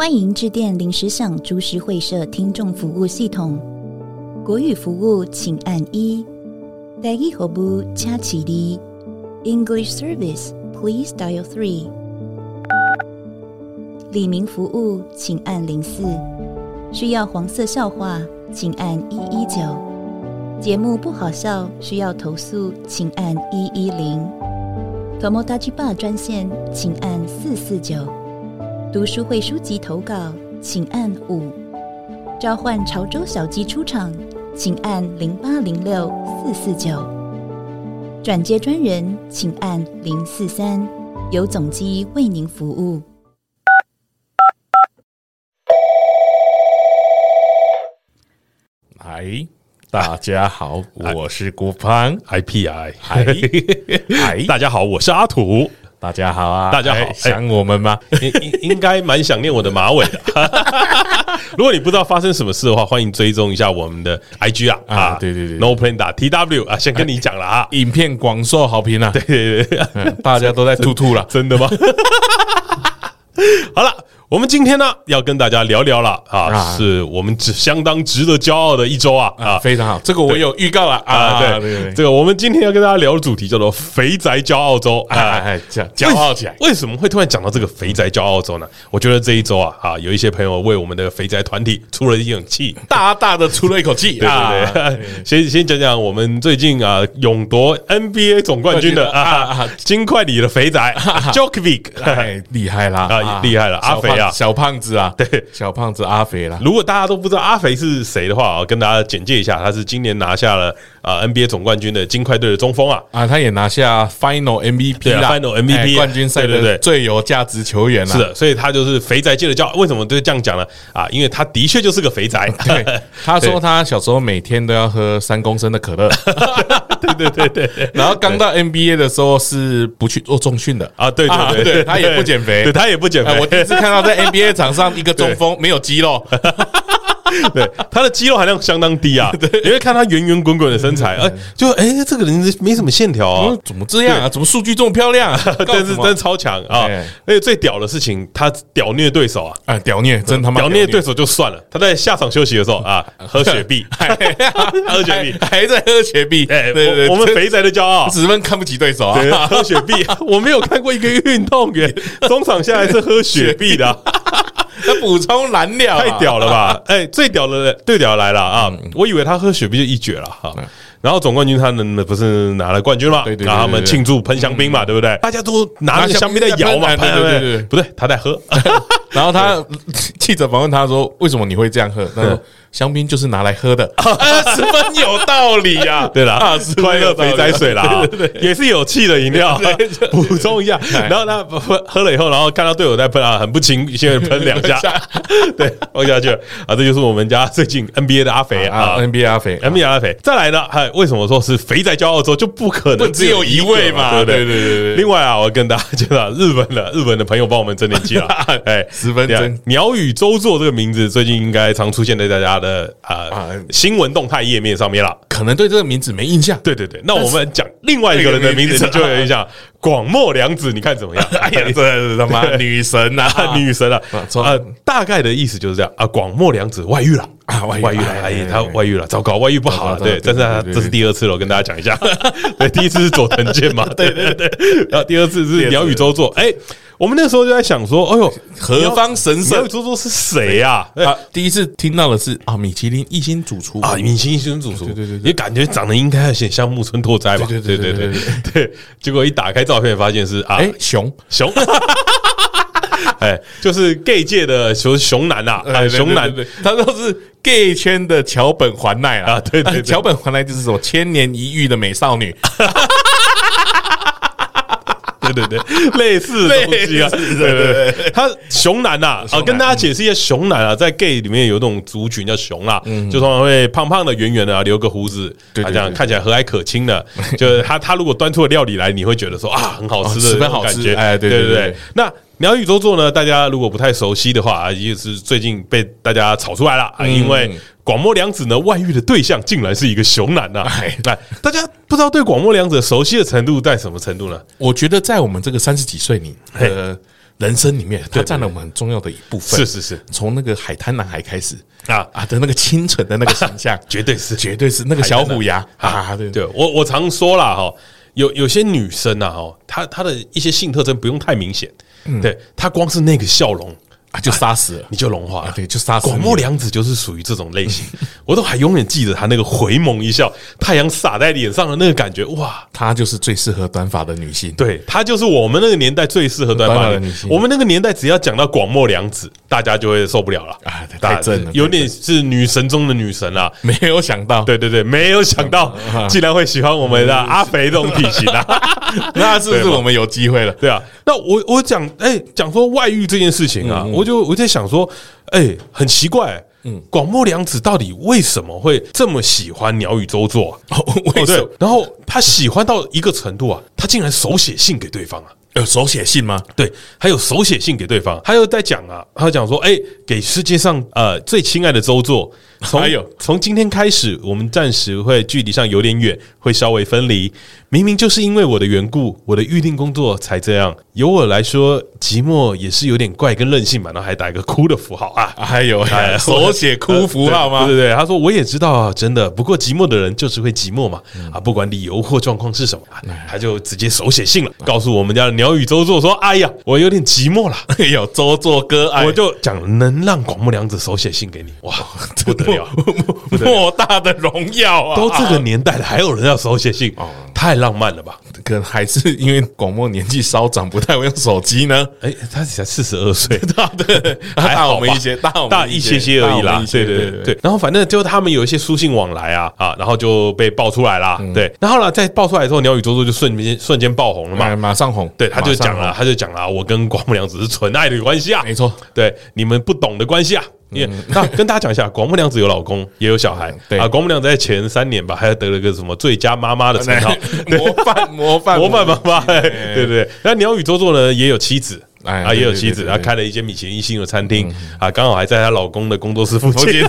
欢迎致电临时想株式会社听众服务系统，国语服务请按一，台语服务请起立，English Service Please dial three。李明服务请按零四，需要黄色笑话请按一一九，节目不好笑需要投诉请按一一零，Tomodachi Bar 专线请按四四九。读书会书籍投稿，请按五；召唤潮州小鸡出场，请按零八零六四四九；转接专人，请按零四三，由总机为您服务。嗨，大家好，我是郭胖，IPI，嗨，嗨，大家好，我是阿土。大家好啊！大家好，想我们吗？应应应该蛮想念我的马尾的。如果你不知道发生什么事的话，欢迎追踪一下我们的 IG 啊啊！对对对，No Plan 打 TW 啊，先跟你讲了啊，影片广受好评啊！对对对，大家都在吐吐了，真的吗？好了。我们今天呢，要跟大家聊聊了啊，是我们值相当值得骄傲的一周啊啊，非常好，这个我有预告了啊，对对对，这个我们今天要跟大家聊的主题叫做“肥宅骄傲周”啊，骄傲起来。为什么会突然讲到这个“肥宅骄傲周”呢？我觉得这一周啊啊，有一些朋友为我们的肥宅团体出了一口气，大大的出了一口气。对 对对，先先讲讲我们最近啊勇夺 NBA 总冠军的啊金块里的肥宅 Djokovic，太厉害啦啊，厉害了，阿肥。小胖子啊，对，小胖子阿肥啦。如果大家都不知道阿肥是谁的话啊，跟大家简介一下，他是今年拿下了啊 NBA 总冠军的金块队的中锋啊啊，他也拿下 Final MVP 啦，Final MVP 冠军赛的最有价值球员了。是的，所以他就是肥宅界的骄傲。为什么都这样讲呢？啊，因为他的确就是个肥宅。对，他说他小时候每天都要喝三公升的可乐。对对对对。然后刚到 NBA 的时候是不去做重训的啊，对对对，他也不减肥，对他也不减肥。我第一次看到在 NBA 场上一个中锋没有肌肉。对，他的肌肉含量相当低啊，因为看他圆圆滚滚的身材，哎，就哎，这个人没什么线条啊，怎么这样啊？怎么数据这么漂亮啊？但是真超强啊！而且最屌的事情，他屌虐对手啊！哎，屌虐，真他妈屌虐对手就算了，他在下场休息的时候啊，喝雪碧，喝雪碧，还在喝雪碧。哎，对对，我们肥宅的骄傲，十分看不起对手啊！喝雪碧，我没有看过一个运动员中场下来是喝雪碧的。他补充燃料，太屌了吧！哎，最屌的对屌来了啊！我以为他喝雪碧就一绝了哈。然后总冠军他们不是拿了冠军嘛？然后他们庆祝喷香槟嘛，对不对？大家都拿着香槟在摇嘛，对对对，不对，他在喝。然后他 记者访问他说：“为什么你会这样喝？”他说。香槟就是拿来喝的，十分有道理 呀。对了，快乐肥宅水啦，也是有气的饮料。补充一下，然后他喝喝了以后，然后看到队友在喷啊，很不情愿喷两下，对，喝下去了啊。这就是我们家最近 NBA 的阿肥啊，NBA 阿肥，NBA 阿肥。再来呢，还为什么说是肥仔骄傲周就不可能只有一位嘛？对对对对。另外啊，我跟大家介绍日本的日本的朋友帮我们增点气了，哎，十分真。鸟语周作这个名字最近应该常出现在大家的啊，新闻动态页面上面了，可能对这个名字没印象。对对对，那我们讲另外一个人的名字就有印象，广末凉子，你看怎么样？哎呀，这是他妈女神啊，女神啊！呃，大概的意思就是这样。啊，广末凉子外遇了。啊，外遇了，哎，他外遇了，糟糕，外遇不好了，对，但是他这是第二次了，我跟大家讲一下，对，第一次是佐藤健嘛，对对对，然后第二次是鸟语周作，哎。我们那时候就在想说，哎呦，何方神圣？猪猪是谁呀？啊，第一次听到的是啊，米其林一星主厨。啊，米其林一星主厨，对对对，也感觉长得应该有点像木村拓哉吧？对对对对对对。结果一打开照片，发现是啊，哎，熊。熊，哎，就是 gay 界的熊熊男呐，熊男，他说是 gay 圈的桥本环奈啊，对对，桥本环奈就是什么千年一遇的美少女。对对对，类似的东西啊，对对对，他熊男呐啊，跟大家解释一下，熊男啊，在 gay 里面有一种族群叫熊啊，就通常会胖胖的、圆圆的，留个胡子，他这样看起来和蔼可亲的，就是他他如果端出了料理来，你会觉得说啊，很好吃的，十分好吃，哎，对对对，那。鸟语周作呢？大家如果不太熟悉的话啊，也是最近被大家炒出来了啊，因为广末凉子呢外遇的对象竟然是一个熊男呐！哎，大家不知道对广末凉子熟悉的程度在什么程度呢？我觉得在我们这个三十几岁你呃人生里面，它占了我们很重要的一部分。是是是，从那个海滩男孩开始啊啊的那个清纯的那个形象，绝对是，绝对是那个小虎牙啊！对对，我我常说啦哈，有有些女生啊哈，她她的一些性特征不用太明显，对他光是那个笑容。啊，就杀死了，你就融化。了，对，就杀死。广末凉子就是属于这种类型，我都还永远记得他那个回眸一笑，太阳洒在脸上的那个感觉，哇，她就是最适合短发的女性，对，她就是我们那个年代最适合短发的女性。我们那个年代只要讲到广末凉子，大家就会受不了了。啊，太正了，有点是女神中的女神啊，没有想到，对对对，没有想到，竟然会喜欢我们的阿肥这种体型啊，那是不是我们有机会了？对啊，那我我讲，哎，讲说外遇这件事情啊，我就我在想说。说，哎、欸，很奇怪、欸，嗯，广末凉子到底为什么会这么喜欢鸟语周作、啊？哦，为什么？然后他喜欢到一个程度啊，他竟然手写信给对方啊！有手写信吗？对，还有手写信给对方。他又在讲啊，他讲说，哎、欸，给世界上呃最亲爱的周作，从从今天开始，我们暂时会距离上有点远，会稍微分离。明明就是因为我的缘故，我的预定工作才这样。由我来说，寂寞也是有点怪跟任性吧。然后还打一个哭的符号啊，还有手写哭符号吗？对对对，他说我也知道啊，真的。不过寂寞的人就是会寂寞嘛，啊，不管理由或状况是什么，他就直接手写信了，告诉我们家的鸟语周作说：“哎呀，我有点寂寞了。”哎呦，周作哥，我就讲能让广木凉子手写信给你，哇，不得了，莫大的荣耀啊！都这个年代了，还有人要手写信，太浪漫了吧？可能还是因为广末年纪稍长，不太会用手机呢。哎，他才四十二岁，对，还大我们一些，大大一些些而已啦。对对对对。然后反正就他们有一些书信往来啊啊，然后就被爆出来了。对，然后呢，在爆出来之后，鸟语周作就瞬间瞬间爆红了嘛，马上红。对，他就讲了，他就讲了，我跟广末凉子是纯爱的关系啊，没错。对，你们不懂的关系啊。因为那跟大家讲一下，广木凉子有老公，也有小孩。对啊，广木凉子在前三年吧，还得了个什么最佳妈妈的称号，模范模 范模范妈妈。对对对，那鸟羽周作呢也有妻子啊，也有妻子，她开了一间米其林星的餐厅啊，刚好还在她老公的工作室附 近，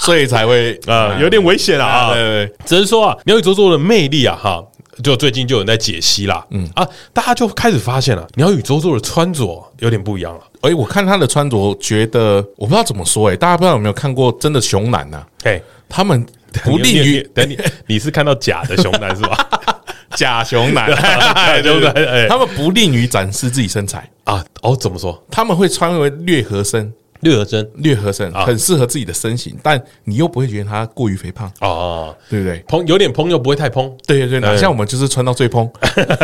所以才会 啊有点危险了啊。对对，只能说啊，鸟羽周作的魅力啊，哈，就最近就有人在解析啦。嗯啊，大家就开始发现了，鸟语周作的穿着有点不一样了。哎，我看他的穿着，觉得我不知道怎么说。哎，大家不知道有没有看过真的熊男呐？哎，他们不利于等你，你是看到假的熊男是吧？假熊男，对 不对？他们不利于展示自己身材啊。哦，怎么说？他们会穿为略合身。略合身，略合身，很适合自己的身形，但你又不会觉得它过于肥胖。哦，对不对？蓬有点蓬又不会太蓬，对对对，哪像我们就是穿到最蓬，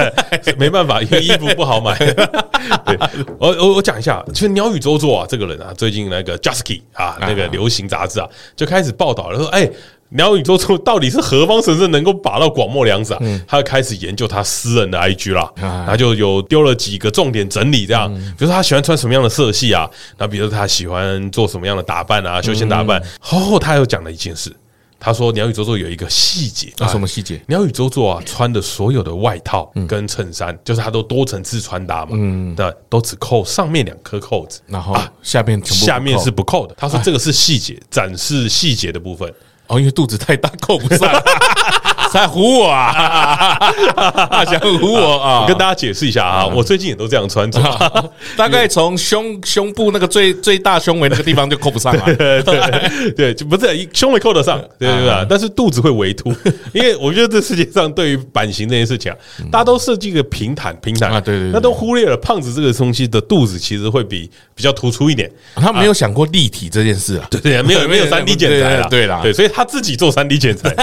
没办法，因为衣服不好买。对，我我我讲一下，其实鸟语周作啊，这个人啊，最近那个 Jusky 啊，那个流行杂志啊，就开始报道了，说哎。鸟羽周作到底是何方神圣能够把到广末凉子啊？嗯、他就开始研究他私人的 IG 啦，嗯、他就有丢了几个重点整理，这样，嗯、比如说他喜欢穿什么样的色系啊，那比如说他喜欢做什么样的打扮啊，休闲打扮。然后、嗯、他又讲了一件事，他说鸟羽周作有一个细节，啊，什么细节？鸟羽周作啊，穿的所有的外套跟衬衫，嗯、就是他都多层次穿搭嘛，嗯，对，都只扣上面两颗扣子，然后下面下面是不扣的。他说这个是细节，展示细节的部分。哦，因为肚子太大扣不上，在唬我啊！想唬我啊！跟大家解释一下啊，我最近也都这样穿着，大概从胸胸部那个最最大胸围那个地方就扣不上了。对对，就不是胸围扣得上，对对吧？但是肚子会围凸，因为我觉得这世界上对于版型这件事情啊，大家都设计一个平坦平坦啊，对对，那都忽略了胖子这个东西的肚子其实会比比较突出一点。他没有想过立体这件事啊，对对，没有没有三 D 剪裁了，对啦，对，所以他。他自己做三 D 剪裁，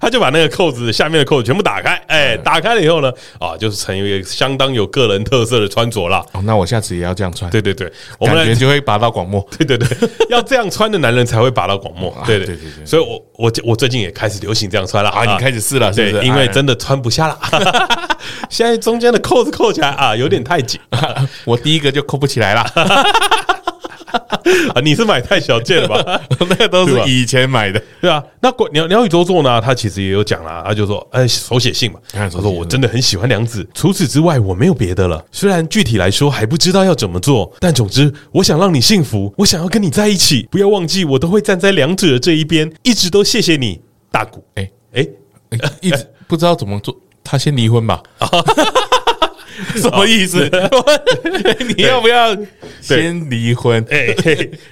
他就把那个扣子下面的扣子全部打开，哎，打开了以后呢，啊，就是成为一个相当有个人特色的穿着了。哦，那我下次也要这样穿。对对对，我们感觉就会拔到广末。对对对，要这样穿的男人才会拔到广末。对对对对，所以我我我最近也开始流行这样穿了啊，你开始试了，是不是？因为真的穿不下了，现在中间的扣子扣起来啊，有点太紧，我第一个就扣不起来了。啊，你是买太小件了吧？那都是以前买的，对啊。那鸟鸟羽周作呢？他其实也有讲啦，他就说，哎，手写信嘛。他说我真的很喜欢良子，除此之外我没有别的了。虽然具体来说还不知道要怎么做，但总之我想让你幸福，我想要跟你在一起。不要忘记，我都会站在两者的这一边，一直都谢谢你，大谷。哎哎，一直不知道怎么做，他先离婚吧。什么意思？你要不要先离婚？哎，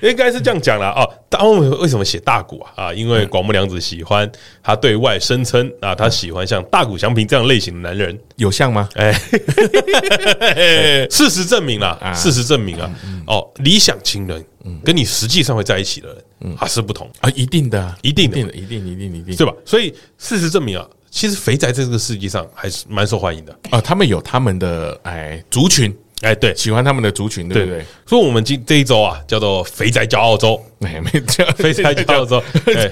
应该是这样讲了哦。当为什么写大谷啊？啊，因为广木凉子喜欢他对外声称啊，他喜欢像大谷祥平这样类型的男人，有像吗？哎，事实证明了，事实证明啊，哦，理想情人跟你实际上会在一起的人，还是不同啊，一定的，一定的，一定，一定，一定，一定，对吧？所以事实证明啊。其实肥宅在这个世界上还是蛮受欢迎的。啊，他们有他们的哎族群，哎对，喜欢他们的族群，对不对？所以，我们今这一周啊，叫做肥宅骄傲周，哎，没错，肥宅骄傲周，哎，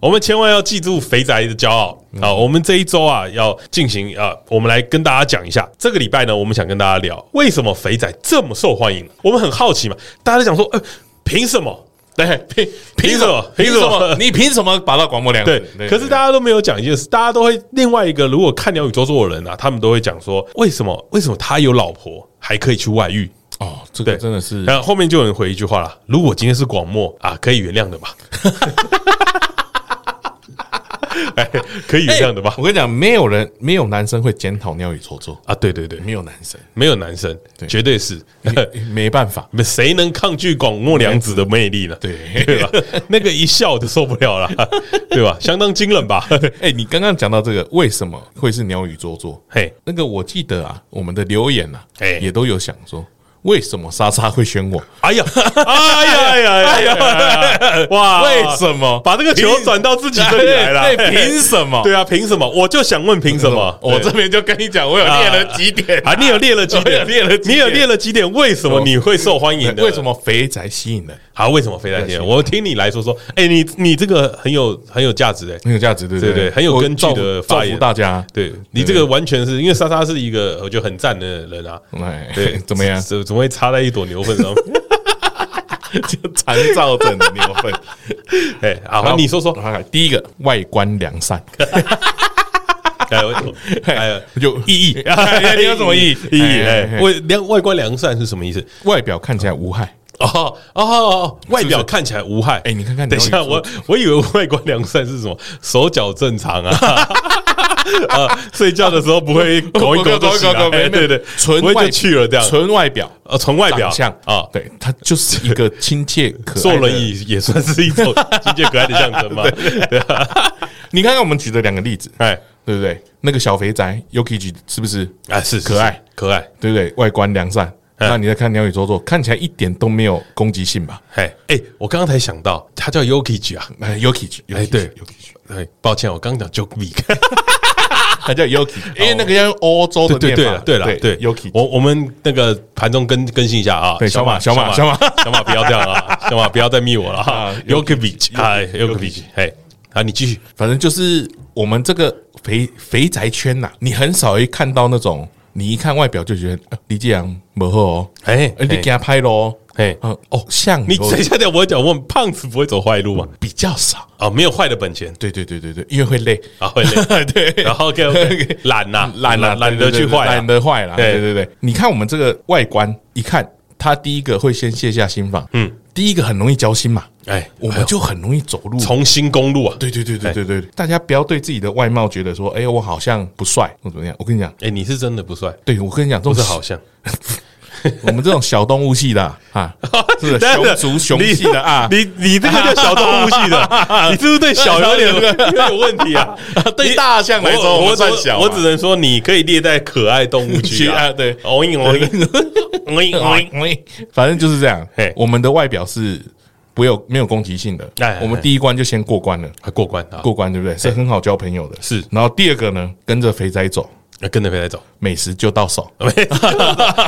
我们千万要记住肥宅的骄傲。啊！我们这一周啊，要进行啊，我们来跟大家讲一下，这个礼拜呢，我们想跟大家聊为什么肥宅这么受欢迎？我们很好奇嘛，大家都讲说，呃，凭什么？对，凭凭什么？凭什么？你凭什么把到广末凉子？对，可是大家都没有讲一件事，大家都会另外一个，如果看鸟语周作的人啊，他们都会讲说，为什么？为什么他有老婆还可以去外遇？哦，这个真的是。然后后面就有人回一句话了：如果今天是广末啊，可以原谅的吧。哎，可以这样的吧？我跟你讲，没有人，没有男生会检讨鸟语周作啊！对对对，没有男生，没有男生，绝对是没办法，谁能抗拒广末凉子的魅力呢？对对吧？那个一笑就受不了了，对吧？相当惊人吧？哎，你刚刚讲到这个，为什么会是鸟语周作？嘿，那个我记得啊，我们的留言啊，哎，也都有想说。为什么莎莎会选我？哎呀，哎呀哎呀哎呀！哇，为什么把这个球转到自己这里来了？凭什么？对啊，凭什么？我就想问，凭什么？我这边就跟你讲，我有列了几点啊，你有列了几点？列了，你有列了几点？为什么你会受欢迎的？为什么肥宅吸引人？好，为什么肥宅吸引人？我听你来说说。哎，你你这个很有很有价值哎，很有价值，对对对，很有根据的发言。大家，对你这个完全是因为莎莎是一个我觉得很赞的人啊。哎，对，怎么样？怎怎么会插在一朵牛粪上面？就残造成的牛粪。哎，好，你说说。第一个，外观良善。哎，哎呀，就意义，你有什么意义？意义？哎，外良外观良善是什么意思？外表看起来无害。哦哦哦，外表看起来无害。哎，你看看，等一下，我我以为外观良善是什么？手脚正常啊。啊，睡觉的时候不会搞一狗都起来，对对对，纯外就去了这样，纯外表，呃，纯外表像啊，对，它就是一个亲切可爱，坐轮椅也算是一种亲切可爱的象征嘛。对啊，你看看我们举的两个例子，哎，对不对？那个小肥宅 Yuki 是不是？哎，是可爱可爱，对不对？外观良善。那你再看鸟语周作，看起来一点都没有攻击性吧？哎哎，我刚刚才想到，他叫 Yuki 啊，哎 Yuki，哎对 Yuki，哎，抱歉，我刚刚讲 Jokovic。他叫 Yoki，因为那个叫欧洲的念法。对了，对 Yoki，我我们那个盘中更更新一下啊。小马，小马，小马，小马，不要这样啊！小马不要再密我了哈。Yuki，哎，Yuki，哎，啊，你继续。反正就是我们这个肥肥宅圈呐，你很少会看到那种，你一看外表就觉得李继阳不好哦，哎，你给他拍喽。哎，哦，像你等一下，等我讲，问胖子不会走坏路吗？比较少啊，没有坏的本钱。对对对对对，因为会累啊，会累。对，然后给 懒呐，懒呐，懒得去坏，懒得坏了。对对对，你看我们这个外观，一看他第一个会先卸下心防，嗯，第一个很容易交心嘛。哎，我们就很容易走路，重新公路啊。对对对对对对，大家不要对自己的外貌觉得说，哎，我好像不帅或怎么样。我跟你讲，哎，你是真的不帅。对，我跟你讲，都是好像。我们这种小动物系的啊，是熊族熊系的啊，你你这个叫小动物系的，你是不是对小有点有问题啊？对大象来说，我算小，我只能说你可以列在可爱动物区啊。对，哦咦哦咦哦咦哦咦，反正就是这样。嘿，我们的外表是不有没有攻击性的，我们第一关就先过关了，过关啊，过关对不对？是。很好交朋友的，是。然后第二个呢，跟着肥仔走。跟着肥仔走，美食就到手。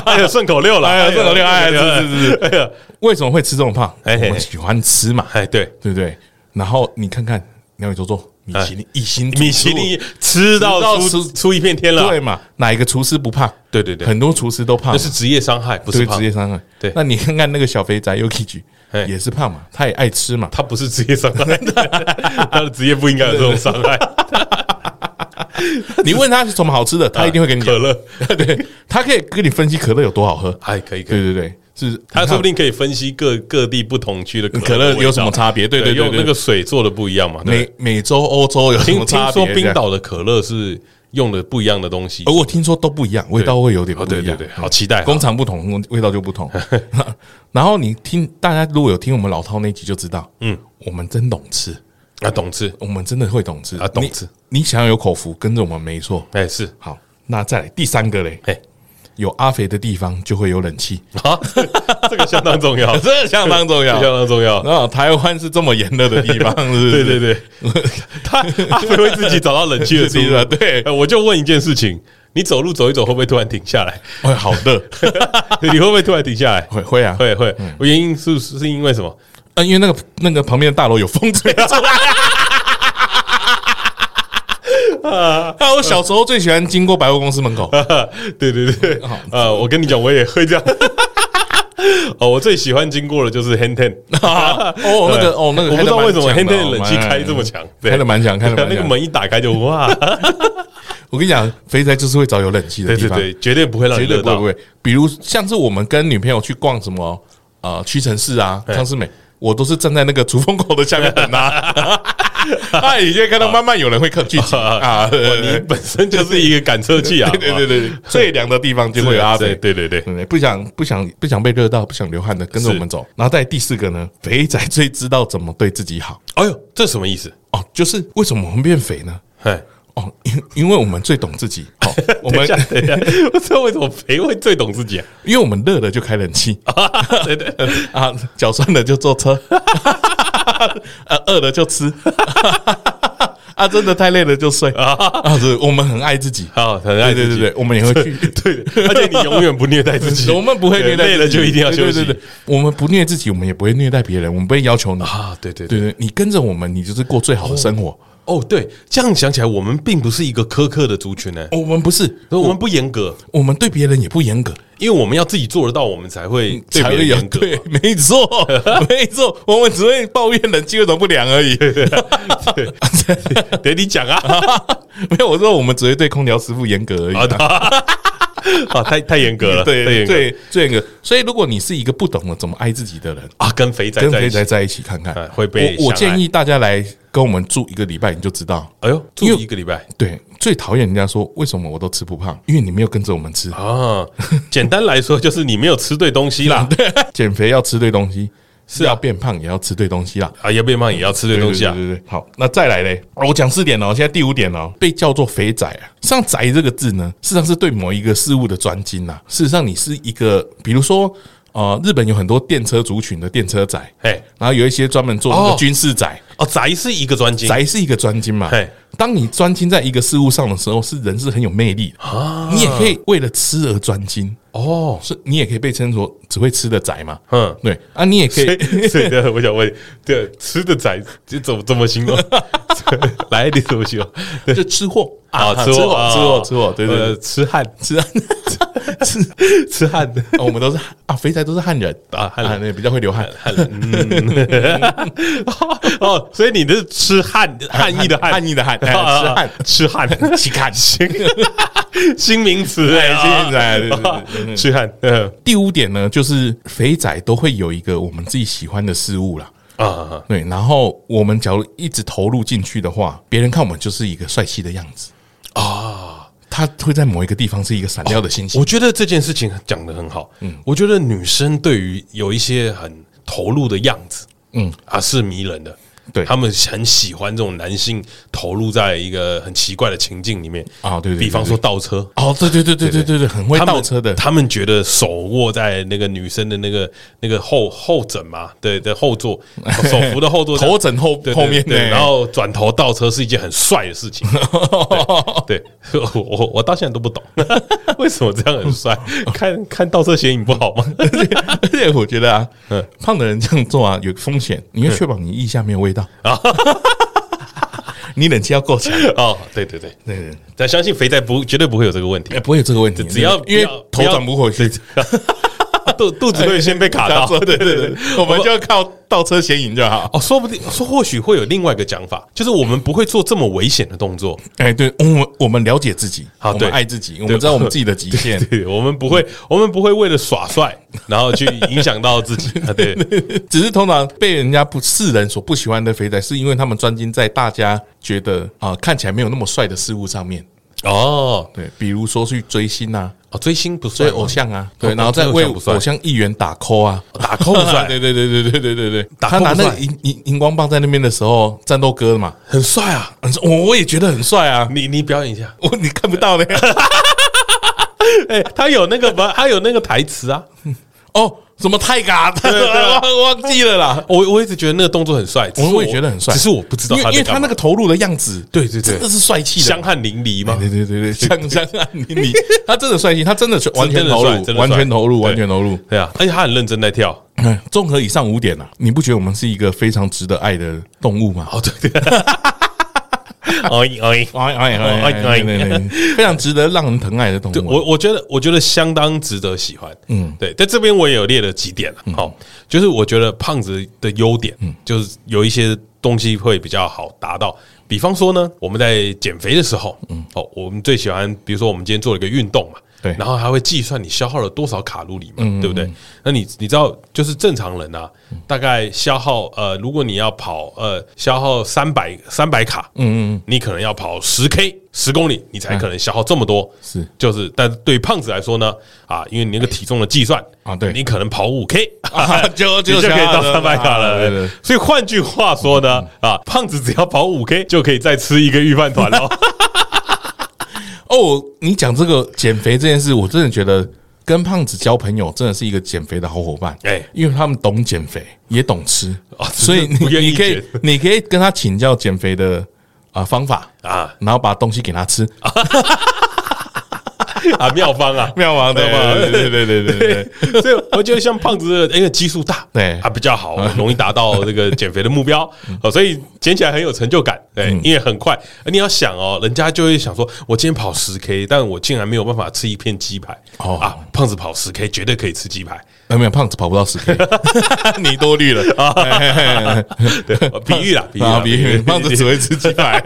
哎呀，顺口溜了，哎呀，顺口溜，哎，是是是，哎呀，为什么会吃这么胖？哎，我喜欢吃嘛，哎，对。对不对？然后你看看鸟语周作，米其林一星，米其林吃到出出一片天了，对嘛？哪一个厨师不胖？对对对，很多厨师都胖，那是职业伤害，不是职业伤害。对，那你看看那个小肥仔 Yuki，也是胖嘛，他也爱吃嘛，他不是职业伤害，他的职业不应该有这种伤害。你问他是什么好吃的，他一定会给你可乐。对，他可以跟你分析可乐有多好喝，还可以。对对对，是他说不定可以分析各各地不同区的可乐有什么差别。对对对，用那个水做的不一样嘛。美美洲、欧洲有什么差别？听说冰岛的可乐是用的不一样的东西。而我听说都不一样，味道会有点不一样。对对对，好期待，工厂不同，味道就不同。然后你听，大家如果有听我们老饕那集就知道，嗯，我们真懂吃啊，懂吃，我们真的会懂吃啊，懂吃。你想要有口福，跟着我们没错。哎，是好。那再来第三个嘞，哎。有阿肥的地方就会有冷气啊，这个相当重要，这个相当重要，相当重要。那台湾是这么炎热的地方，是对对 对，他阿肥会自己找到冷气的地方。对，我就问一件事情：你走路走一走，会不会突然停下来？会好热，你会不会突然停下来？会会啊，会会。原因是是因为什么？啊，因为那个那个旁边的大楼有风吹出来。啊！我小时候最喜欢经过百货公司门口。对 对对，啊！我跟你讲，我也会这样。哦，我最喜欢经过的就是 Hang Ten。哦，那个哦，那个我不知道为什么 Hang Ten 冷气开这么强，开的蛮强，开的蛮强。那个门一打开就哇！我跟你讲，肥宅就是会找有冷气的地方，对对对，绝对不会让你热到。不会，比如像是我们跟女朋友去逛什么呃屈臣氏啊、康斯美，我都是站在那个出风口的下面等 啊。他已经看到慢慢有人会客聚集啊！你本身就是一个感测器啊！对对对，最凉的地方就会有阿肥。对对对，不想不想不想被热到，不想流汗的，跟着我们走。然后在第四个呢，肥仔最知道怎么对自己好。哎呦，这什么意思？哦，就是为什么我们变肥呢？嘿。哦，因因为我们最懂自己。好，我们等一下，我知道为什么肥会最懂自己啊？因为我们热了就开冷气，对对啊，脚酸了就坐车，啊，饿了就吃，啊，真的太累了就睡啊。是，我们很爱自己，好，很爱对对对，我们也会去，对，而且你永远不虐待自己，我们不会虐待，累了就一定要休息。对对，我们不虐自己，我们也不会虐待别人，我们不会要求你啊。对对对对，你跟着我们，你就是过最好的生活。哦，对，这样想起来，我们并不是一个苛刻的族群呢。我们不是，我们不严格，我们对别人也不严格，因为我们要自己做得到，我们才会对别人严格。对，没错，没错，我们只会抱怨冷气为什么不凉而已。对，给你讲啊，没有，我说我们只会对空调师傅严格而已。啊，太太严格了，对，最最严格。所以，如果你是一个不懂得怎么爱自己的人啊，跟肥仔跟肥仔在一起看看，会被我建议大家来跟我们住一个礼拜，你就知道。哎呦，住一个礼拜，对，最讨厌人家说为什么我都吃不胖，因为你没有跟着我们吃啊。简单来说，就是你没有吃对东西啦。对，减肥要吃对东西。是要变胖也要吃对东西啦，啊，要变胖也要吃对东西啊，对对对，好，那再来嘞，我讲四点哦，现在第五点哦，被叫做肥仔啊，像“宅”这个字呢，事实上是对某一个事物的专精呐。事实上，你是一个，比如说，呃，日本有很多电车族群的电车仔，哎，然后有一些专门做那个军事仔，哦，宅是一个专精，宅是一个专精嘛，嘿，当你专精在一个事物上的时候，是人是很有魅力啊，你也可以为了吃而专精。哦，是你也可以被称作只会吃的宅嘛？嗯，对啊，你也可以。所以，我想问，对，吃的宅就怎么怎么形容？来，你怎么形容？就吃货。啊，吃货，吃货，吃货，对对，吃汉，吃汉，吃吃汉的，我们都是啊，肥宅都是汉人。啊，汉人。比较会流汗，汉人。哦，所以你是吃汉汉裔的汉。裔的汉，吃汉。吃汉，去看新新名词哎，新名词哎，对对对。吃汉，第五点呢，就是肥仔都会有一个我们自己喜欢的事物啦。啊，对，然后我们假如一直投入进去的话，别人看我们就是一个帅气的样子啊，他会在某一个地方是一个闪耀的星星。我觉得这件事情讲得很好，嗯，我觉得女生对于有一些很投入的样子，嗯啊，是迷人的。对，他们很喜欢这种男性投入在一个很奇怪的情境里面啊，对，比方说倒车哦，对对对对对对对，很会倒车的。他们觉得手握在那个女生的那个那个后后枕嘛，对对，后座 手扶的后座，头枕后后面，对，然后转头倒车是一件很帅的事情。对，我我到现在都不懂 为什么这样很帅。看看倒车显影不好吗？而且我觉得啊，胖的人这样做啊有风险，你要确保你腋下没有味道。啊，你冷气要够强。哦！对对对。对对，但相信肥仔不绝对不会有这个问题，不会有这个问题，只要因为头转不回去。肚肚子会先被卡到，对对 对，我们就要靠倒车显影就好。哦，说不定说或许会有另外一个讲法，就是我们不会做这么危险的动作。哎，对，我们我们了解自己，好，对，爱自己，我们知道我们自己的极限。对，我们不会，我们不会为了耍帅，然后去影响到自己。对，只是通常被人家不世人所不喜欢的肥仔，是因为他们专精在大家觉得啊看起来没有那么帅的事物上面。哦。对，比如说去追星啊，哦，追星不追算吗？偶像啊，对，哦然后再为追偶像不算。偶像议员打 call 啊，打 call 不算。对对对对对对对对，打他拿那荧荧荧光棒在那边的时候，战斗歌嘛，很帅啊！很帅我我也觉得很帅啊，你你表演一下，我你看不到的 哎，他有那个不，他有那个台词啊。哦，什么泰嘎，忘 忘记了啦。我我一直觉得那个动作很帅，我也觉得很帅只是我不知道因为因为他那个投入的样子，对对对真的是帅气的香，汗淋漓嘛。对对对对，香香汗淋漓，他真的帅气，他真的是完全投入，完全投入，完全投入。对啊，而且他很认真在跳。嗯，综合以上五点啊，你不觉得我们是一个非常值得爱的动物吗？哦，对对。哎哎，哎哎哎哎，非常值得让人疼爱的动对物。我我觉得我觉得相当值得喜欢。嗯，对，在这边我也有列了几点了。好，就是我觉得胖子的优点，就是有一些东西会比较好达到。比方说呢，我们在减肥的时候，嗯，哦，我们最喜欢，比如说我们今天做了一个运动嘛。对，然后还会计算你消耗了多少卡路里嘛，对不对？那你你知道，就是正常人啊，大概消耗呃，如果你要跑呃，消耗三百三百卡，嗯嗯，你可能要跑十 K 十公里，你才可能消耗这么多。是，就是，但是对胖子来说呢，啊，因为你那个体重的计算啊，对，你可能跑五 K 就就就可以到三百卡了。所以换句话说呢，啊，胖子只要跑五 K 就可以再吃一个预饭团了。哦，你讲这个减肥这件事，我真的觉得跟胖子交朋友真的是一个减肥的好伙伴。哎，因为他们懂减肥，也懂吃，所以你你可以你可以跟他请教减肥的啊方法啊，然后把东西给他吃。啊，妙方啊，妙方，对吧？对对对对对。对，所以我觉得像胖子，因为基数大，对。啊，比较好，容易达到这个减肥的目标，哦，所以减起来很有成就感，对，因为很快。你要想哦，人家就会想说，我今天跑十 K，但我竟然没有办法吃一片鸡排，哦。啊，胖子跑十 K 绝对可以吃鸡排，没有，胖子跑不到十 K，你多虑了啊，对，比喻啦，比喻啦，比喻，胖子只会吃鸡排，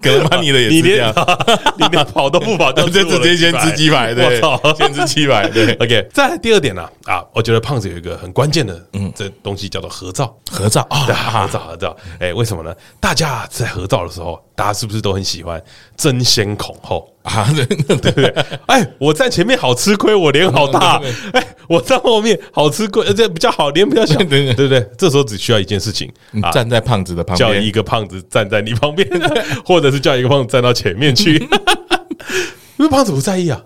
可能把你的也吃掉，你连跑都不跑，就直接先吃鸡排，对，我操，先吃鸡排，对，OK。再来第二点呢，啊，我觉得胖子有一个很关键的，嗯，这东西叫做合照，合照啊，合照，合照。哎，为什么呢？大家在合照的时候，大家是不是都很喜欢争先恐后啊？对对对。哎，我在前面好吃亏，我脸好大。哎，我在后面好吃亏，这比较好，脸比较小，对不对？这时候只需要一件事情，站在胖子的旁边，叫一个胖子站在你旁边，或者是叫一个胖子站到前面去。因为胖子不在意啊，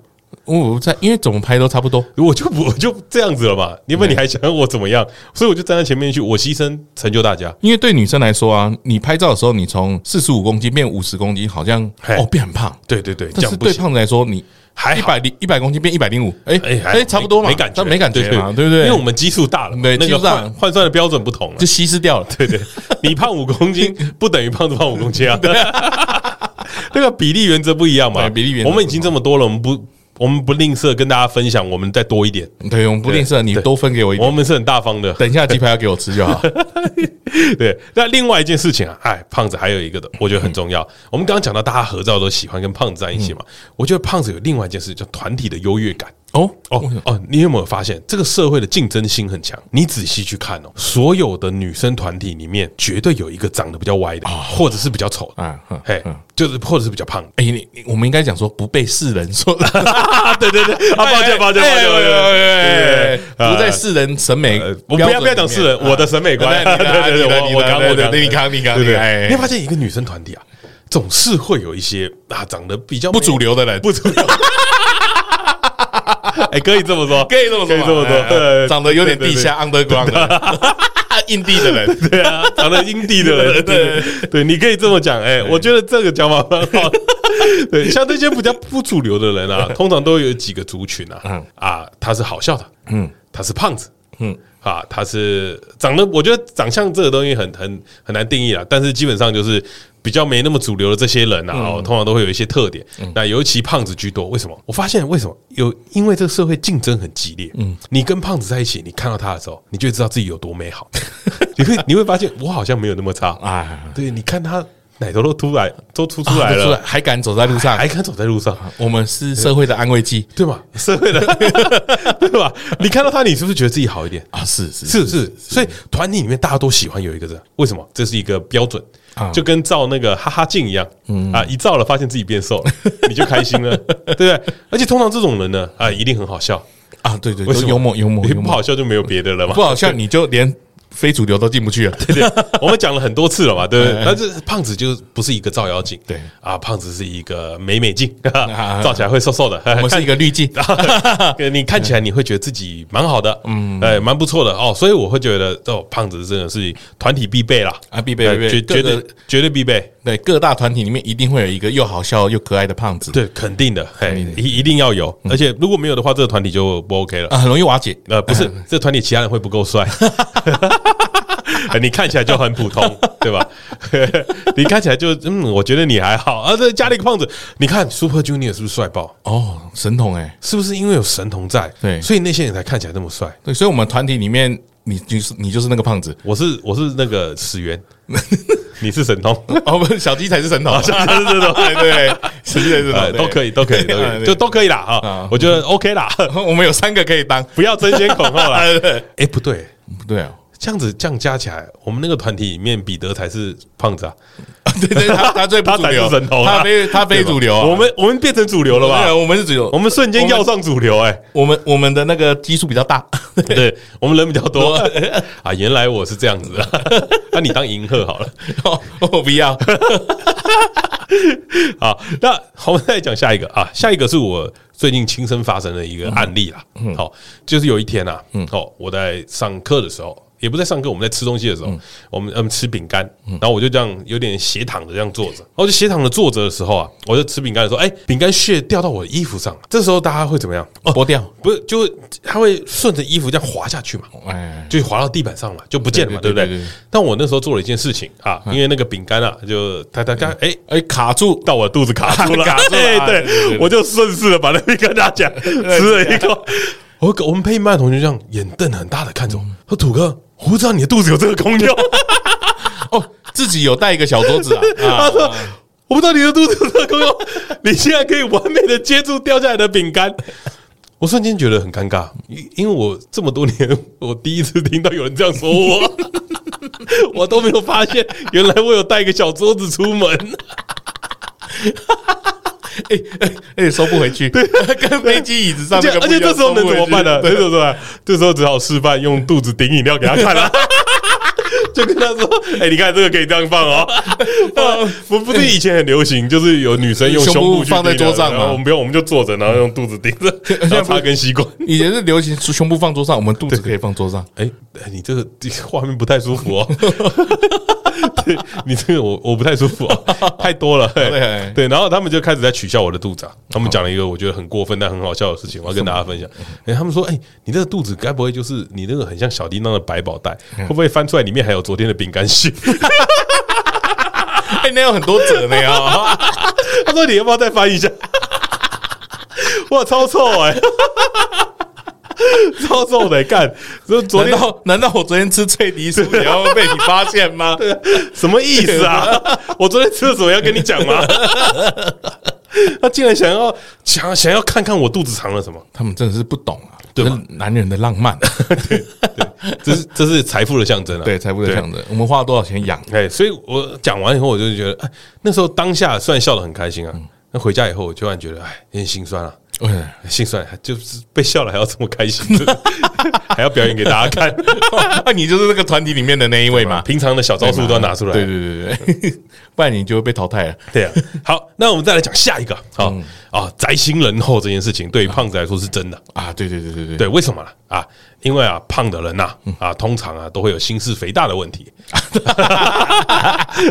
我不在，因为怎么拍都差不多，我就我就这样子了嘛。因为你还想我怎么样，所以我就站在前面去，我牺牲成就大家。因为对女生来说啊，你拍照的时候，你从四十五公斤变五十公斤，好像哦变很胖，对对对。但是对胖子来说，你还一百零一百公斤变一百零五，哎哎哎，差不多嘛，没感觉，没感觉嘛，对不对？因为我们基数大了，对，那个换换算的标准不同了，就稀释掉了。对对，你胖五公斤 不等于胖子胖五公斤啊。那个比例原则不一样嘛？比例原则，我们已经这么多了，我们不，我们不吝啬跟大家分享，我们再多一点。对，我们不吝啬，你多分给我一点。我们是很大方的。等一下鸡排要给我吃就好。对，那另外一件事情啊，哎，胖子还有一个的，我觉得很重要。我们刚刚讲到大家合照都喜欢跟胖子在一起嘛，我觉得胖子有另外一件事叫团体的优越感。哦哦哦！你有没有发现这个社会的竞争性很强？你仔细去看哦，所有的女生团体里面，绝对有一个长得比较歪的，或者是比较丑的啊，嘿，就是或者是比较胖。哎，你我们应该讲说不被世人说，对对对，啊，抱歉抱歉抱歉，对，不在世人审美，我不要不要讲世人，我的审美观，对对 对，我我刚我刚，你刚你刚，对对，你会发现一个女生团体啊，总是会有一些啊长得比较不主流的人，不主流。哎，可以这么说，可以这么说，可以这么说。对，长得有点地下 underground 的，印地的人，对啊，长得印地的人，对对，你可以这么讲。哎，我觉得这个讲法很好。对，像这些比较不主流的人啊，通常都有几个族群啊，啊，他是好笑的，嗯，他是胖子，嗯，啊，他是长得，我觉得长相这个东西很很很难定义啊，但是基本上就是。比较没那么主流的这些人啊，哦，通常都会有一些特点。那尤其胖子居多，为什么？我发现为什么有？因为这个社会竞争很激烈。嗯，你跟胖子在一起，你看到他的时候，你就会知道自己有多美好。你会你会发现，我好像没有那么差啊。对，你看他奶头都突然都凸出来了，还敢走在路上，还敢走在路上。我们是社会的安慰剂，对吧？社会的，对吧？你看到他，你是不是觉得自己好一点啊？是是是是，所以团体里面大家都喜欢有一个人，为什么？这是一个标准。就跟照那个哈哈镜一样，啊，一照了发现自己变瘦了，你就开心了，对不对？而且通常这种人呢，啊，一定很好笑啊，对对，幽默幽默，不好笑就没有别的了嘛，不好笑你就连。非主流都进不去了，对对，我们讲了很多次了嘛，对不对？但是胖子就不是一个照妖镜，对。啊，胖子是一个美美镜，照起来会瘦瘦的，我们是一个滤镜，你看起来你会觉得自己蛮好的，嗯，哎，蛮不错的。哦，所以我会觉得哦，胖子真的是团体必备啦，啊，必备，绝绝对绝对必备，对，各大团体里面一定会有一个又好笑又可爱的胖子，对，肯定的，嘿，一一定要有，而且如果没有的话，这个团体就不 OK 了，啊，很容易瓦解，呃，不是，这个团体其他人会不够帅。你看起来就很普通，对吧？你看起来就嗯，我觉得你还好啊。这家里胖子，你看 Super Junior 是不是帅爆？哦，神童哎，是不是因为有神童在？对，所以那些人才看起来那么帅。对，所以我们团体里面，你就是你就是那个胖子，我是我是那个始源，你是神童，哦不，小鸡才是神童，小鸡才是神童，对对，小鸡才是神童，都可以，都可以，都可以，就都可以啦啊！我觉得 OK 啦，我们有三个可以当，不要争先恐后啦。哎，不对，不对啊。这样子这样加起来，我们那个团体里面，彼得才是胖子啊！对对，他他最不主流，他非他非主流啊！我们我们变成主流了吧？对，我们是主流，我们瞬间要上主流哎！我们我们的那个基数比较大，对，我们人比较多 啊！原来我是这样子啊！那你当银鹤好了，我不要。好，那我们再讲下一个啊，下一个是我最近亲身发生的一个案例啦。好，就是有一天啊，嗯，好，我在上课的时候。也不在上课，我们在吃东西的时候，嗯、我们嗯吃饼干，然后我就这样有点斜躺着这样坐着，然后就斜躺着坐着的时候啊，我就吃饼干的时候，哎，饼干屑掉到我的衣服上，这时候大家会怎么样？剥掉？不是，就它会顺着衣服这样滑下去嘛，哎，就滑到地板上了，就不见了嘛，对不对？但我那时候做了一件事情啊，因为那个饼干啊，就它它刚哎哎卡住到我肚子卡住了，卡住了，对，我就顺势的把那饼干拿起来吃了一口。我我们配音班的同学这样眼瞪很大的看着我，说土哥。我不知道你的肚子有这个功用 哦，自己有带一个小桌子啊。他说：“我不知道你的肚子有这个功用，你现在可以完美的接住掉下来的饼干。”我瞬间觉得很尴尬，因为我这么多年，我第一次听到有人这样说我，我都没有发现，原来我有带一个小桌子出门。哎哎哎，收不回去，对，跟飞机椅子上，而且这时候能怎么办呢？对对对，这时候只好示范用肚子顶饮料给他看了，就跟他说：“哎，你看这个可以这样放哦。”不不是以前很流行，就是有女生用胸部放在桌上嘛，我们不用，我们就坐着，然后用肚子顶着，然后插根吸管。以前是流行胸部放桌上，我们肚子可以放桌上。哎，你这个画面不太舒服哦。对你这个我我不太舒服，太多了。对，然后他们就开始在取笑我的肚子啊。他们讲了一个我觉得很过分但很好笑的事情，我要跟大家分享。哎，他们说：“哎，你这个肚子该不会就是你那个很像小叮当的百宝袋？会不会翻出来里面还有昨天的饼干屑？”哎，那有很多褶呢啊！他说：“你要不要再翻一下？”哇，超臭哎！超臭的干！说昨天难道难道我昨天吃脆梨酥也要被你发现吗？什么意思啊？我昨天吃了什么要跟你讲吗？他竟然想要想想要看看我肚子藏了什么？他们真的是不懂啊！对吧？男人的浪漫，对对，这是这是财富的象征啊！对，财富的象征。我们花了多少钱养？哎，所以我讲完以后，我就觉得，哎，那时候当下虽然笑得很开心啊，那回家以后，我突然觉得，哎，有点心酸啊。嗯，心酸，就是被笑了还要这么开心，还要表演给大家看。那 你就是那个团体里面的那一位嘛？平常的小招数都要拿出来。对对对对，不然你就会被淘汰了。对啊。好，那我们再来讲下一个。好啊，宅心仁厚这件事情对于胖子来说是真的啊。对对对对对对，为什么呢？啊，因为啊，胖的人呐，啊，通常啊都会有心室肥大的问题。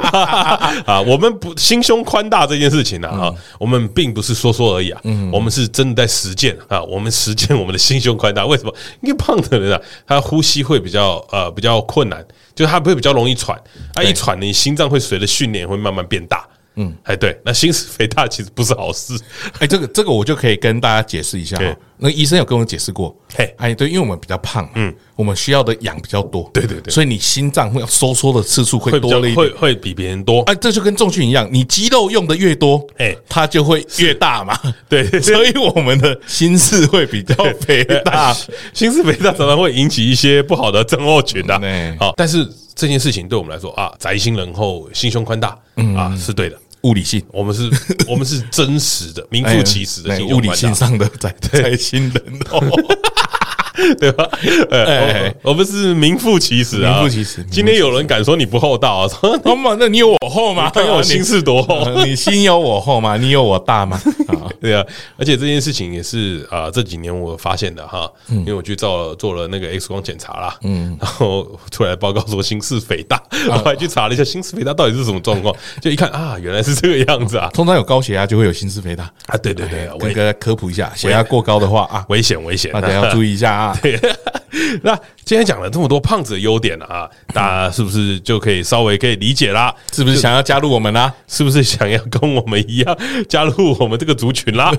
啊，我们不心胸宽大这件事情呢，啊，我们并不是说说而已啊，我们是真的在实践啊，我们实践 我们的心胸宽大。为什么？因为胖的人啊，他呼吸会比较呃比较困难，就他会比较容易喘，他一喘，你心脏会随着训练会慢慢变大。嗯，哎，对，那心室肥大其实不是好事。哎，这个这个我就可以跟大家解释一下。那医生有跟我解释过。嘿，哎，对，因为我们比较胖，嗯，我们需要的氧比较多。对对对，所以你心脏会收缩的次数会多了一点，会会比别人多。哎，这就跟重训一样，你肌肉用的越多，哎，它就会越大嘛。对，所以我们的心室会比较 肥大，心室肥大常常会引起一些不好的症候群的。好，但是。这件事情对我们来说啊，宅心仁厚、心胸宽大，嗯啊，是对的。物理性，我们是，我们是真实的、名副其实的物理性上的宅宅心仁厚。对吧？呃，我们是名副其实啊，名副其实。今天有人敢说你不厚道啊？说那么，那你有我厚吗？看我心是多厚？你心有我厚吗？你有我大吗？啊对啊，而且这件事情也是啊，这几年我发现的哈，因为我去做做了那个 X 光检查啦，嗯，然后出来报告说心室肥大，我还去查了一下心室肥大到底是什么状况，就一看啊，原来是这个样子啊。通常有高血压就会有心室肥大啊，对对对，我给大家科普一下，血压过高的话啊，危险危险，大家要注意一下啊。对，那今天讲了这么多胖子的优点啊，大家是不是就可以稍微可以理解啦？是不是想要加入我们啦？是不是想要跟我们一样加入我们这个族群啦？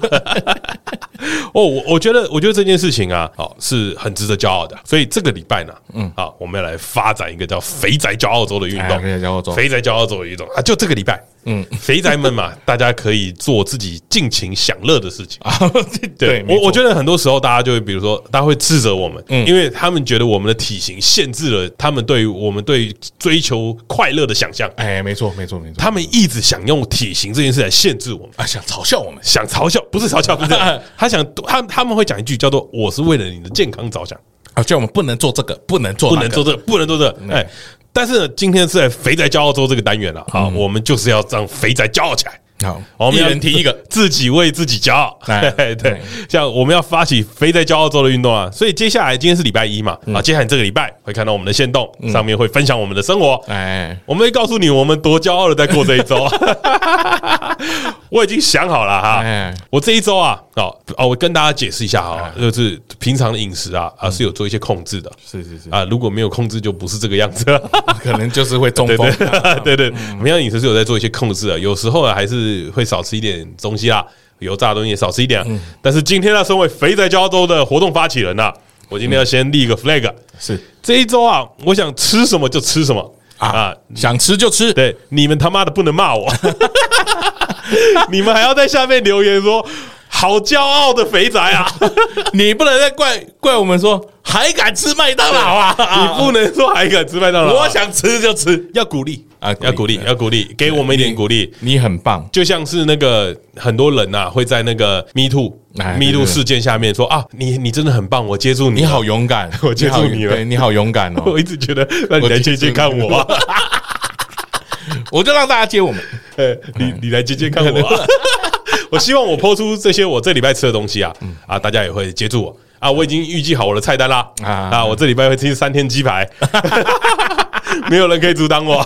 哦，我我觉得，我觉得这件事情啊，好是很值得骄傲的。所以这个礼拜呢，嗯，好，我们要来发展一个叫“肥宅骄傲周”的运动。肥宅骄傲周，肥宅骄傲周的运动啊，就这个礼拜。嗯，肥宅们嘛，大家可以做自己尽情享乐的事情啊。对，我我觉得很多时候大家就会，比如说，大家会斥责我们，嗯，因为他们觉得我们的体型限制了他们对于我们对追求快乐的想象。哎，没错，没错，没错。他们一直想用体型这件事来限制我们啊，想嘲笑我们，想嘲笑，不是嘲笑，不是。他想，他他们会讲一句叫做“我是为了你的健康着想”，啊，叫我们不能做这个，不能做，不能做这个，不能做这个，哎。但是呢，今天是在肥宅骄傲周这个单元了，好，我们就是要让肥宅骄傲起来。好，我们一人提一个，自己为自己骄傲。对对，像我们要发起肥宅骄傲周的运动啊，所以接下来今天是礼拜一嘛，啊，接下来这个礼拜会看到我们的限动上面会分享我们的生活，哎，我们会告诉你我们多骄傲的在过这一周。我已经想好了哈，我这一周啊，哦哦，我跟大家解释一下哈，就是平常的饮食啊啊是有做一些控制的，是是是。啊，如果没有控制就不是这个样子。了，可能就是会中风。对 对，平常饮食是有在做一些控制的，有时候啊还是会少吃一点东西啦，油炸的东西也少吃一点。但是今天呢，身为肥宅胶州的活动发起人呐，我今天要先立一个 flag，是。这一周啊，我想吃什么就吃什么啊，想吃就吃，对，你们他妈的不能骂我。你们还要在下面留言说“好骄傲的肥宅啊”，你不能再怪怪我们说还敢吃麦当劳啊？你不能说还敢吃麦当劳，我想吃就吃，要鼓励。啊，要鼓励，要鼓励，给我们一点鼓励。你很棒，就像是那个很多人呐，会在那个 Me Too Me Too 事件下面说啊，你你真的很棒，我接住你，你好勇敢，我接住你了，你好勇敢 哦！我一直觉得，那你来接接看我。我就让大家接我们，呃，你你来接接看我，我希望我抛出这些我这礼拜吃的东西啊，啊，大家也会接住我。啊，我已经预计好我的菜单啦，啊，我这礼拜会吃三天鸡排，没有人可以阻挡我，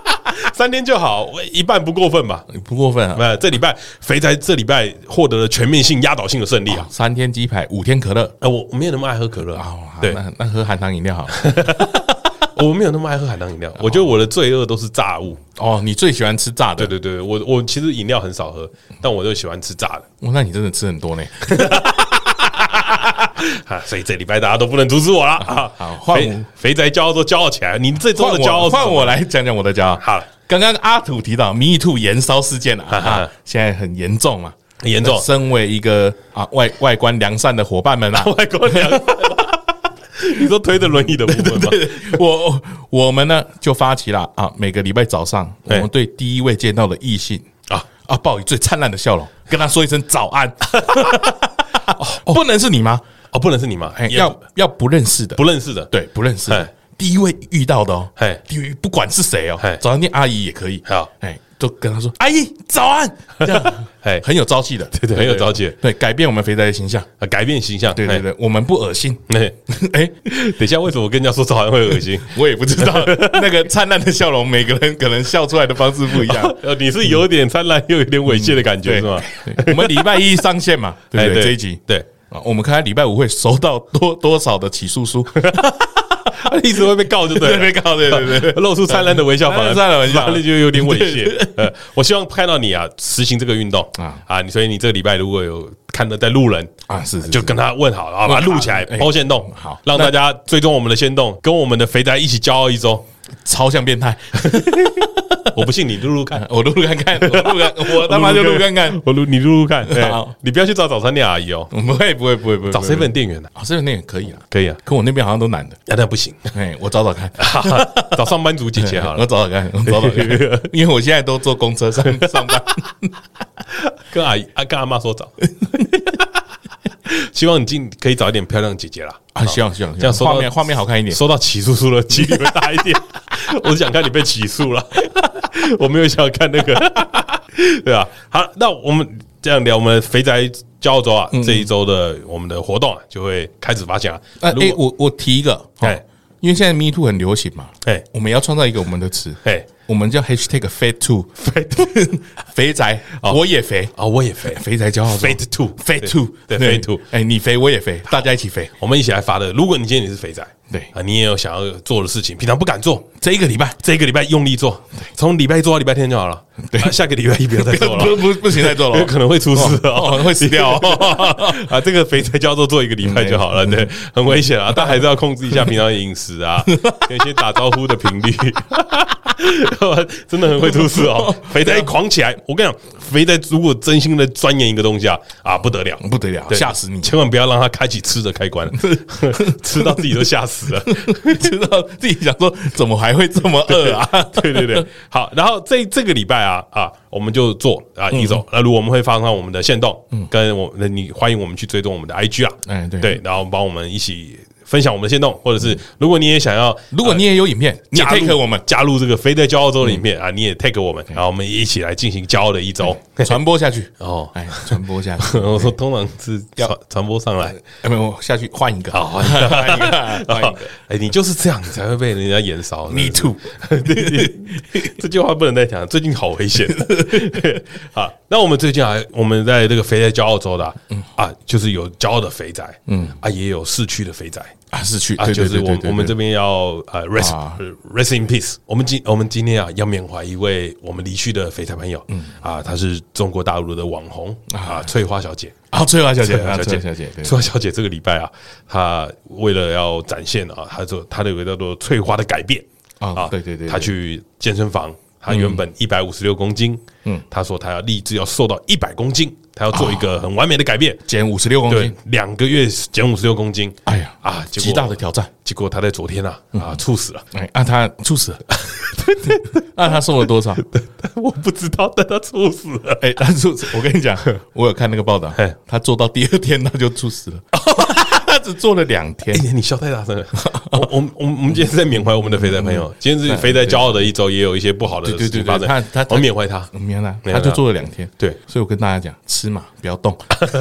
三天就好，我一半不过分吧？不过分啊，这礼拜肥宅这礼拜获得了全面性压倒性的胜利啊，三天鸡排，五天可乐，啊，我我没有那么爱喝可乐啊，对，那那喝含糖饮料好了。我没有那么爱喝含糖饮料，我觉得我的罪恶都是炸物。哦，你最喜欢吃炸的？对对对，我我其实饮料很少喝，但我就喜欢吃炸的。哦，那你真的吃很多呢。啊，所以这礼拜大家都不能阻止我了啊！好，换肥宅骄傲都骄傲起来，你这周的骄傲，换我来讲讲我的骄傲。好，刚刚阿土提到 Me Too 延烧事件啊，现在很严重嘛，很严重。身为一个啊外外观良善的伙伴们啊，外观良善。你说推着轮椅的部分吗？我我们呢就发起了啊，每个礼拜早上，我们对第一位见到的异性啊啊，报以最灿烂的笑容，跟他说一声早安。不能是你吗？哦，不能是你吗？要要不认识的，不认识的，对，不认识的。第一位遇到的哦，第一位不管是谁哦，早餐店阿姨也可以。好，哎。都跟他说：“阿姨早安。”这样，哎，很有朝气的，对对，很有朝气，对，改变我们肥宅的形象啊，改变形象，对对对，我们不恶心。哎 哎，等一下，为什么我跟人家说早安会恶心？我也不知道。那个灿烂的笑容，每个人可能笑出来的方式不一样。呃，你是有点灿烂，又有点猥亵的感觉，是吗？我们礼拜一上线嘛，对对，这一集对啊，我们看看礼拜五会收到多多少的起诉书。一直会被告，就对，被告，对对对，露出灿烂的微笑，灿烂的微笑，那就有点猥亵。呃，我希望看到你啊，实行这个运动啊。啊！所以你这个礼拜如果有看到在路人啊，是就跟他问好，然后把它录起来，抛线动，好，让大家追踪我们的线动，跟我们的肥宅一起骄傲一周，超像变态。我不信你录录看，我录录看看，我录看，我他妈就录看看，我录你录录看。好，你不要去找早餐店阿姨哦，不会不会不会不会，找 seven 店员的，啊，seven 店员可以啊，可以啊，可我那边好像都男的，那不行，哎，我找找看，找上班族姐姐好了，我找找看，我找找看，因为我现在都坐公车上上班，跟阿姨啊跟阿妈说找。希望你进可以找一点漂亮姐姐啦。啊！希望希望这样画面画面好看一点，收到起诉书的几率会大一点。我是想看你被起诉了，我没有想要看那个，对吧？好，那我们这样聊，我们肥宅骄傲周啊，这一周的我们的活动啊，就会开始发现啊。哎，我我提一个，哎，因为现在 Me Too 很流行嘛，哎，我们要创造一个我们的词，哎。我们叫 hashtag fat two，肥宅，我也肥。啊，我也肥，肥宅骄傲，fat two，fat two，对，fat two，哎，你肥我也肥，大家一起肥，我们一起来发的。如果你今天你是肥宅，对啊，你也有想要做的事情，平常不敢做，这一个礼拜，这一个礼拜用力做，从礼拜一做到礼拜天就好了。对，下个礼拜一不要再做了，不不不行再做了，有可能会出事哦，会死掉 啊。这个肥宅叫做做一个礼拜就好了，对，很危险啊，但还是要控制一下平常的饮食啊，有一些打招呼的频率。真的很会出事哦！肥宅一狂起来，我跟你讲，肥仔如果真心的钻研一个东西啊啊，不得了，不得了，吓死你！千万不要让他开启吃的开关，吃到自己都吓死了，吃到自己想说怎么还会这么饿啊？对对对，好，然后这这个礼拜啊啊，我们就做啊一种，那如果我们会发上我们的限动，跟我那你欢迎我们去追踪我们的 IG 啊，哎对。对，然后帮我们一起。分享我们的行动，或者是如果你也想要，如果你也有影片，你也 tag 我们。加入这个飞在骄傲周的影片啊，你也 take 我们，然后我们一起来进行骄傲的一周传播下去哦，哎，传播下去。我说通常是要传播上来，没有下去换一个，好换一个，换一个，换一个。哎，你就是这样你才会被人家眼烧。Me too，这句话不能再讲，最近好危险。好，那我们最近啊，我们在这个肥宅骄傲州的啊，就是有骄傲的肥宅，嗯啊，也有逝去的肥宅。啊，是去啊，就是我我们这边要呃，rest rest in peace。我们今我们今天啊，要缅怀一位我们离去的肥宅朋友，嗯。啊，她是中国大陆的网红啊，翠花小姐。啊，翠花小姐，小姐小姐，翠花小姐这个礼拜啊，她为了要展现啊，她做她的有个叫做翠花的改变啊，对对对，她去健身房，她原本一百五十六公斤，嗯，她说她要立志要瘦到一百公斤。他要做一个很完美的改变，减五十六公斤，两个月减五十六公斤。哎呀啊，极大的挑战。结果他在昨天啊啊猝死了。哎，啊他猝死了。那 他瘦了多少？我不知道，但他猝死了。哎，他猝死。我跟你讲，我有看那个报道，他做到第二天他就猝死了。他只做了两天。哎，你笑太大声了。我我我们今天是在缅怀我们的肥仔朋友。今天是肥仔骄傲的一周，也有一些不好的事情发生。他他我缅怀他，缅怀他，他就做了两天。对，所以我跟大家讲，吃嘛，不要动。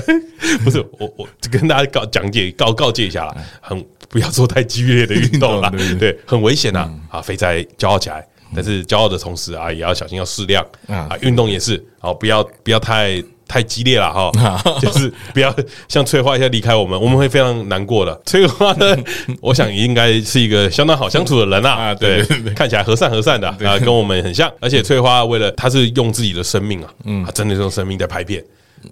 不是我我跟大家告讲解告告诫一下啦，很不要做太激烈的运动啦，对，很危险呐。啊，肥仔骄傲起来，但是骄傲的同时啊，也要小心要适量啊。运动也是，好不要不要太。太激烈了哈，就是不要像翠花一下离开我们，我们会非常难过的。翠花呢，我想应该是一个相当好相处的人啊，对，看起来和善和善的啊，跟我们很像。而且翠花为了她是用自己的生命啊，嗯，真的是用生命在拍片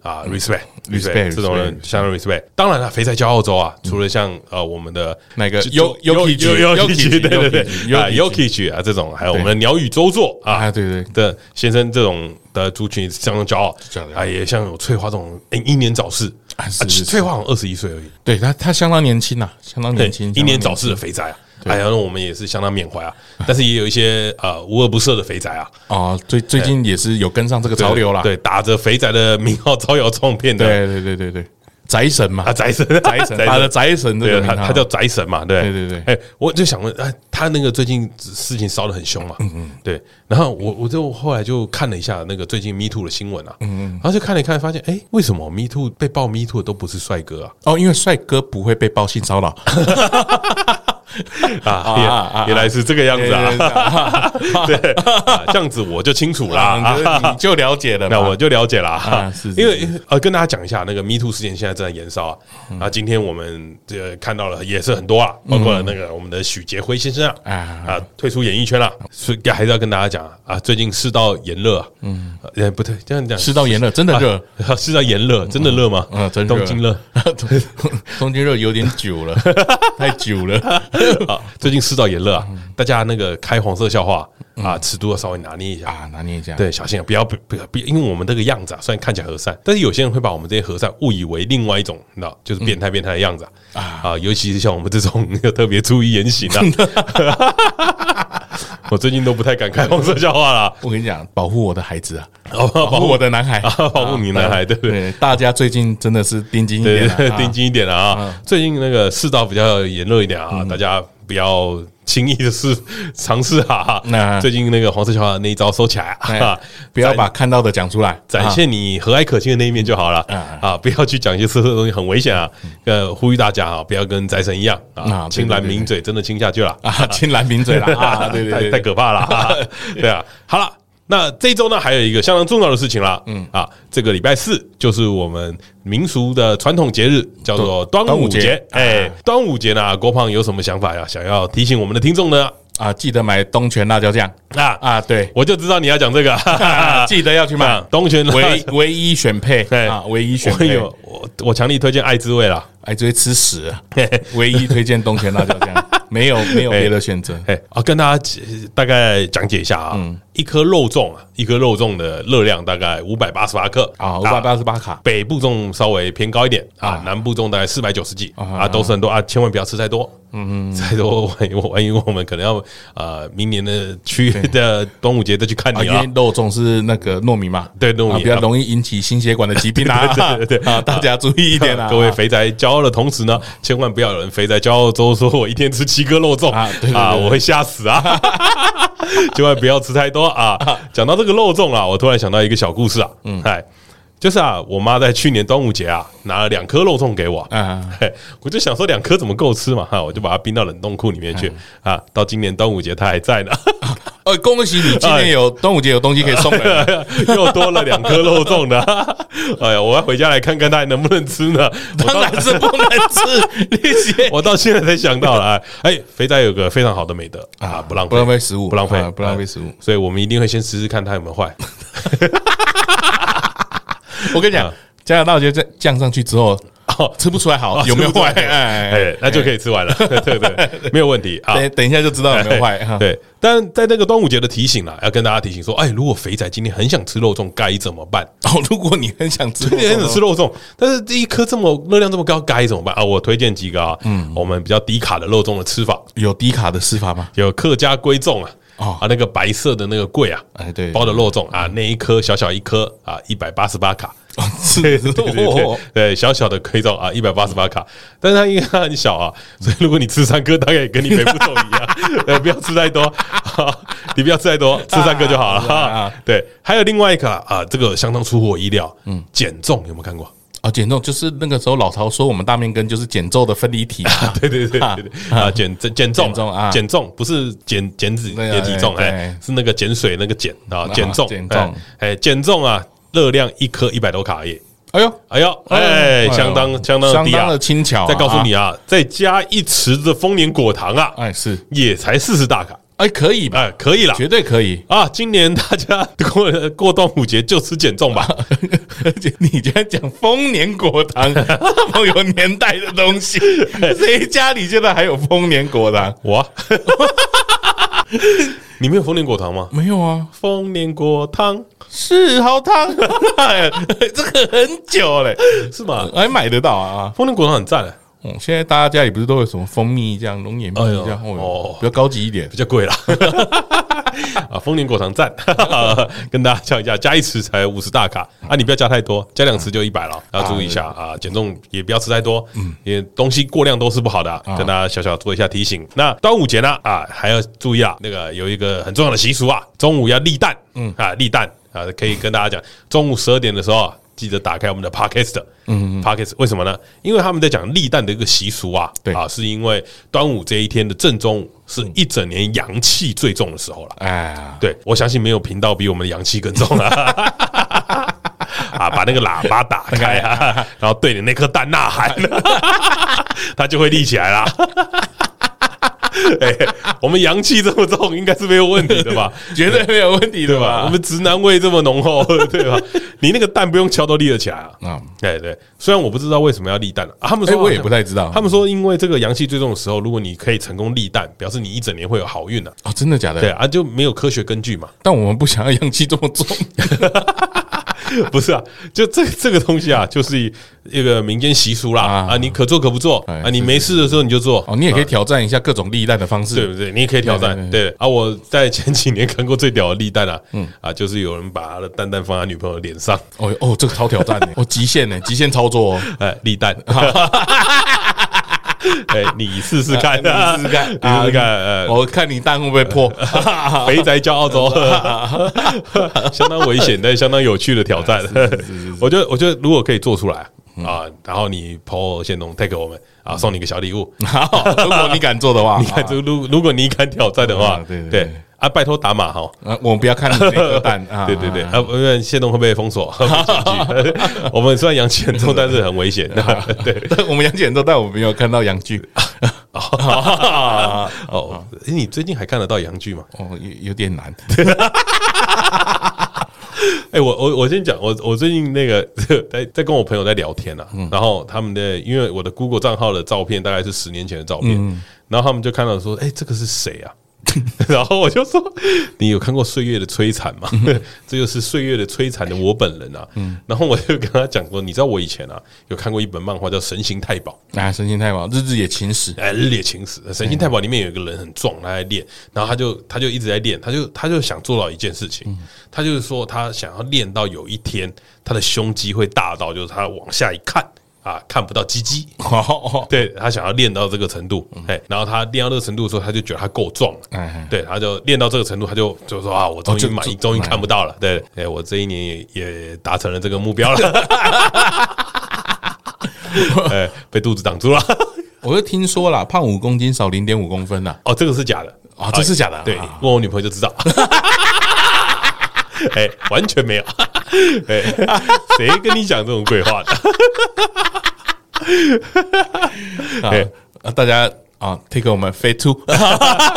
啊，respect，respect，这种人相当 respect。当然了，肥仔骄傲州啊，除了像呃我们的那个 Yoki，Yoki，对对对，Yoki 啊这种，还有我们的鸟语周作啊，对对的先生这种。的族群相当骄傲，啊，也像有翠花这种英年早逝，啊，翠花好像二十一岁而已，对他，他相当年轻呐，相当年轻，英年早逝的肥仔啊，哎呀，那我们也是相当缅怀啊，但是也有一些呃无恶不赦的肥宅啊，啊，最最近也是有跟上这个潮流啦，对，打着肥宅的名号招摇撞骗的，对对对对对。宅神嘛，宅神，宅神，他的宅神这个，他他叫宅神嘛，对。对对对。哎，我就想问，哎，他那个最近事情烧得很凶嘛，嗯嗯，对。然后我我就后来就看了一下那个最近 Me Too 的新闻啊，嗯嗯，然后就看了一看，发现，哎，为什么 Me Too 被爆 Me Too 的都不是帅哥啊？哦，因为帅哥不会被爆性骚扰。啊，原来是这个样子啊！对，这样子我就清楚了，你就了解了，那我就了解了。是，因为呃，跟大家讲一下，那个 Me Too 事件现在正在延烧啊。啊，今天我们这个看到了也是很多啊，包括那个我们的许杰辉先生啊，啊，退出演艺圈了。所以还是要跟大家讲啊，最近世道炎热啊，嗯，哎，不对，这样讲，世道炎热真的热，世道炎热真的热吗？啊，东京热，东京热有点久了，太久了。啊，最近世道炎热啊，大家那个开黄色笑话啊，尺度要稍微拿捏一下啊，拿捏一下。对，小心啊，不要不不不，因为我们这个样子啊，虽然看起来和善，但是有些人会把我们这些和善误以为另外一种，你知道，就是变态变态的样子啊啊，尤其是像我们这种 要特别注意言行啊。我最近都不太敢开 黄色笑话了。我跟你讲，保护我的孩子啊，保护我的男孩，保护你男孩，对不对？大家最近真的是盯紧一点，盯紧一点了啊！最近那个世道比较炎热一点啊，大家不要。轻易的试尝试哈，那最近那个黄色笑话那一招收起来啊，不要把看到的讲出来，展现你和蔼可亲的那一面就好了啊，不要去讲一些色色的东西，很危险啊！呃，呼吁大家啊，不要跟财神一样啊，亲蓝抿嘴，真的亲下去了啊，亲蓝抿嘴了啊，对对，太可怕了，对啊，好了。那这周呢，还有一个相当重要的事情啦。嗯。啊，这个礼拜四就是我们民俗的传统节日，叫做端午节。哎，端午节呢，郭胖有什么想法呀？想要提醒我们的听众呢？啊，记得买东泉辣椒酱。啊。啊！对，我就知道你要讲这个，记得要去买。东泉唯唯一选配，对。啊，唯一选配。我我强力推荐爱滋味啦，爱滋味吃屎，唯一推荐东泉辣椒酱，没有没有别的选择。哎，啊，跟大家大概讲解一下啊。一颗肉粽啊，一颗肉粽的热量大概五百八十八克啊，五百八十八卡。北部粽稍微偏高一点啊，南部粽大概四百九十几啊，都是很多啊，千万不要吃太多。嗯嗯，太多万一万一我们可能要呃，明年的去的端午节再去看你啊。因为肉粽是那个糯米嘛，对糯米比较容易引起心血管的疾病啊。对对对啊，大家注意一点啊。各位肥宅骄傲的同时呢，千万不要有人肥宅骄傲之后说我一天吃七颗肉粽。啊，我会吓死啊。千万不要吃太多啊！讲到这个肉粽啊，我突然想到一个小故事啊，嗯，嗨，就是啊，我妈在去年端午节啊，拿了两颗肉粽给我，嗯，我就想说两颗怎么够吃嘛，哈，我就把它冰到冷冻库里面去。啊，到今年端午节它还在呢。哦，恭喜你，今天有端午节有东西可以送了，又多了两颗肉粽的。哎呀，我要回家来看看它还能不能吃呢？当然是不能吃，那些 我到现在才想到了。哎，肥仔有个非常好的美德啊，不浪费，不浪费食物，不浪费，不浪费食物，所以我们一定会先试试看它有没有坏。我跟你讲，加拿大就酱酱上去之后。哦，吃不出来好有没有坏？哎，那就可以吃完了，对 对，没有问题啊。等等一下就知道有没有坏。对，但在那个端午节的提醒啦，要跟大家提醒说，哎，如果肥仔今天很想吃肉粽，该怎么办？哦，如果你很想吃，很想吃肉粽，但是这一颗这么热量这么高，该怎么办啊？我推荐几个啊，嗯，我们比较低卡的肉粽的吃法，有低卡的吃法吗？有客家龟粽啊，啊，那个白色的那个柜啊，哎，对，包的肉粽啊，那一颗小小一颗啊，一百八十八卡。对对对对对，小小的可以种啊，一百八十八卡，但是它因为它很小啊，所以如果你吃三颗，大概也跟你没不走一样，呃，不要吃太多，你不要吃太多，吃三颗就好了。哈。对，还有另外一个啊，这个相当出乎我意料，嗯，减重有没有看过？啊？减重就是那个时候老曹说我们大面根就是减重的分离体，对对对对对啊，减减重啊，减重不是减减脂减体重，哎，是那个减水那个减啊，减重减重，哎，减重啊。热量一颗一百多卡耶！哎呦，哎呦，哎，相当相当相当的轻巧。再告诉你啊，再加一匙的丰年果糖啊，哎，是也才四十大卡，哎，可以吧？哎，可以了，绝对可以啊！今年大家 过过端午节就吃减重吧。而且你居然讲丰年果糖，这么有年代的东西，谁家里现在还有丰年果糖？我。你没有丰年果糖吗？没有啊，丰年果糖是好糖，这个很久嘞，是吗？还买得到啊？丰年果糖很赞。嗯，现在大家家里不是都有什么蜂蜜这样、龙眼蜜这样，哦，比较高级一点，比较贵啦。啊，丰年果糖赞，跟大家讲一下，加一匙才五十大卡啊，你不要加太多，加两匙就一百了，要注意一下啊。减重也不要吃太多，嗯，因为东西过量都是不好的，跟大家小小做一下提醒。那端午节呢啊，还要注意啊，那个有一个很重要的习俗啊，中午要立蛋，嗯啊，立蛋啊，可以跟大家讲，中午十二点的时候。记得打开我们的 Podcast，嗯，Podcast 为什么呢？因为他们在讲立蛋的一个习俗啊，对啊，是因为端午这一天的正中午是一整年阳气最重的时候了。哎，对，我相信没有频道比我们的阳气更重了。啊，把那个喇叭打开啊，然后对着那颗蛋呐喊，它就会立起来了。哎，我们阳气这么重，应该是没有问题的吧？绝对没有问题的吧？我们直男味这么浓厚，对吧？你那个蛋不用敲都立得起来啊！啊，对对。虽然我不知道为什么要立蛋，他们说我也不太知道。他们说，因为这个阳气最重的时候，如果你可以成功立蛋，表示你一整年会有好运呢。哦，真的假的？对啊，就没有科学根据嘛。但我们不想要阳气这么重。不是啊，就这这个东西啊，就是一个民间习俗啦。啊，你可做可不做啊，你没事的时候你就做。哦，你也可以挑战一下各种立蛋的方式，对不对？你也可以挑战，对啊。我在前几年看过最屌的立蛋啊，嗯。啊，就是有人把他的蛋蛋放在女朋友脸上，哦哦，这个超挑战的，哦，极限呢，极限操作，哎，立蛋。哎，你试试看，你试试看，你试试看，呃，我看你蛋会不会破？肥宅叫澳洲，相当危险但相当有趣的挑战。我觉得，我觉得如果可以做出来啊，然后你抛先农 take 我们啊，送你个小礼物。如果你敢做的话，你敢做，如如果你敢挑战的话，对对。啊，拜托打码哈！啊，我们不要看那个蛋 啊！对对对，啊，因为限动会被封锁。我们虽然阳气很重，但是很危险。对，我们阳气很重，但我们没有看到阳具。哦，哎，你最近还看得到阳具吗？哦，有有点难。哎，我我我先讲，我我最近那个在在跟我朋友在聊天啊，然后他们的因为我的 Google 账号的照片大概是十年前的照片，然后他们就看到说，哎，这个是谁啊？然后我就说：“ 你有看过《岁月的摧残》吗？这就是《岁月的摧残》的我本人啊。”然后我就跟他讲说：“你知道我以前啊有看过一本漫画叫《神行太保》啊，《神行太保》日日野晴史，哎，日野晴史，《神行太保》里面有一个人很壮，他在练，然后他就他就一直在练，他就他就想做到一件事情，他就是说他想要练到有一天他的胸肌会大到，就是他往下一看。”啊，看不到鸡鸡，对，他想要练到这个程度，哎，然后他练到这个程度的时候，他就觉得他够壮了，对，他就练到这个程度，他就就说啊，我终于满意，终于看不到了，对，哎，我这一年也也达成了这个目标了，哎，被肚子挡住了，我就听说了，胖五公斤少零点五公分呐，哦，这个是假的，啊，这是假的，对，问我女朋友就知道，哎，完全没有。哎，谁跟你讲这种鬼话的？哎，大家啊，take 我们 Fat Two，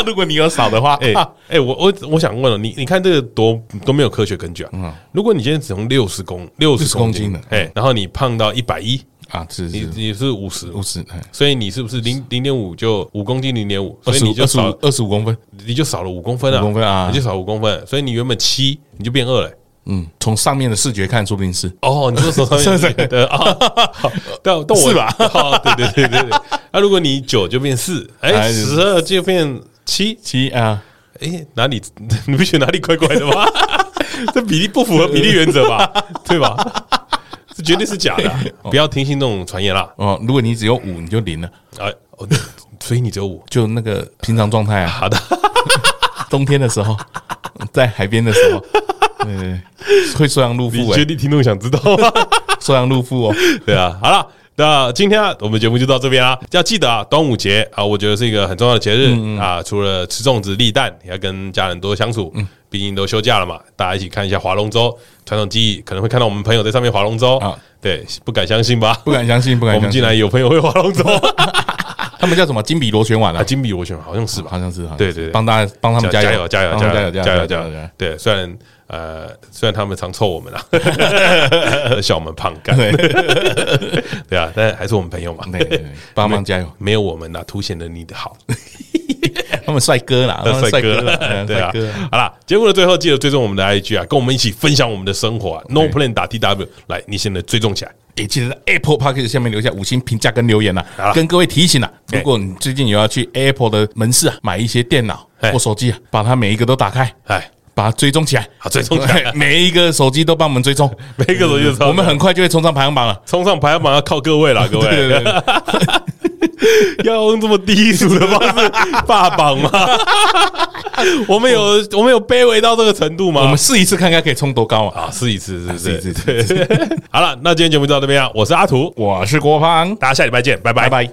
如果你有少的话，哎哎，我我我想问了，你你看这个多都没有科学根据啊。如果你今天只用六十公六十公斤的，哎，然后你胖到一百一啊，是你你是五十。五十，所以你是不是零零点五就五公斤零点五，所以你就少二十五公分，你就少了五公分啊，五公分啊，你就少五公分，所以你原本七，你就变二了。嗯，从上面的视觉看，说不定是哦。你说手上面是的啊，但但我是吧？对对对对对。那如果你九就变四，哎，十二就变七七啊？哎，哪里 你不觉得哪里怪怪的吗？这比例不符合比例原则吧？对吧？这绝对是假的，不要听信那种传言啦。哦，如果你只有五，你就零了。哎，所以你只有五，就那个平常状态啊。好的，冬天的时候，在海边的时候。对，会收阳入腹。你绝对听众想知道吗？收阳入腹哦。对啊，好了，那今天我们节目就到这边啦。要记得啊，端午节啊，我觉得是一个很重要的节日啊。除了吃粽子、立蛋，也要跟家人多相处。嗯，毕竟都休假了嘛，大家一起看一下划龙舟。传统技艺可能会看到我们朋友在上面划龙舟啊。对，不敢相信吧？不敢相信，不敢相信。我们竟然有朋友会划龙舟。他们叫什么？金笔螺旋丸啊？金笔螺旋丸好像是吧？好像是。对对，帮大家帮他们加油，加油，加油，加油，加油，加油！对，虽然。呃，虽然他们常臭我们啊，笑我们胖干，对。啊，但还是我们朋友嘛，帮忙加油，没有我们呐，凸显了你的好，他们帅哥啦，帅哥啦，对啊，好啦，节目的最后记得追踪我们的 IG 啊，跟我们一起分享我们的生活啊，No Plan 打 TW，来，你现在追踪起来，也记得在 Apple Podcast 下面留下五星评价跟留言呐，跟各位提醒啊，如果你最近有要去 Apple 的门市啊买一些电脑或手机啊，把它每一个都打开，哎。把它追踪起来，好追踪起来，每一个手机都帮我们追踪，每一个手机都，我们很快就会冲上排行榜了。冲上排行榜要靠各位了，各位，要用这么低俗的方式霸榜吗？我们有我们有卑微到这个程度吗？我们试一次看看可以冲多高啊！啊，试一次，试一次，对。好了，那今天节目就到这边啊！我是阿图，我是郭芳，大家下礼拜见，拜拜拜。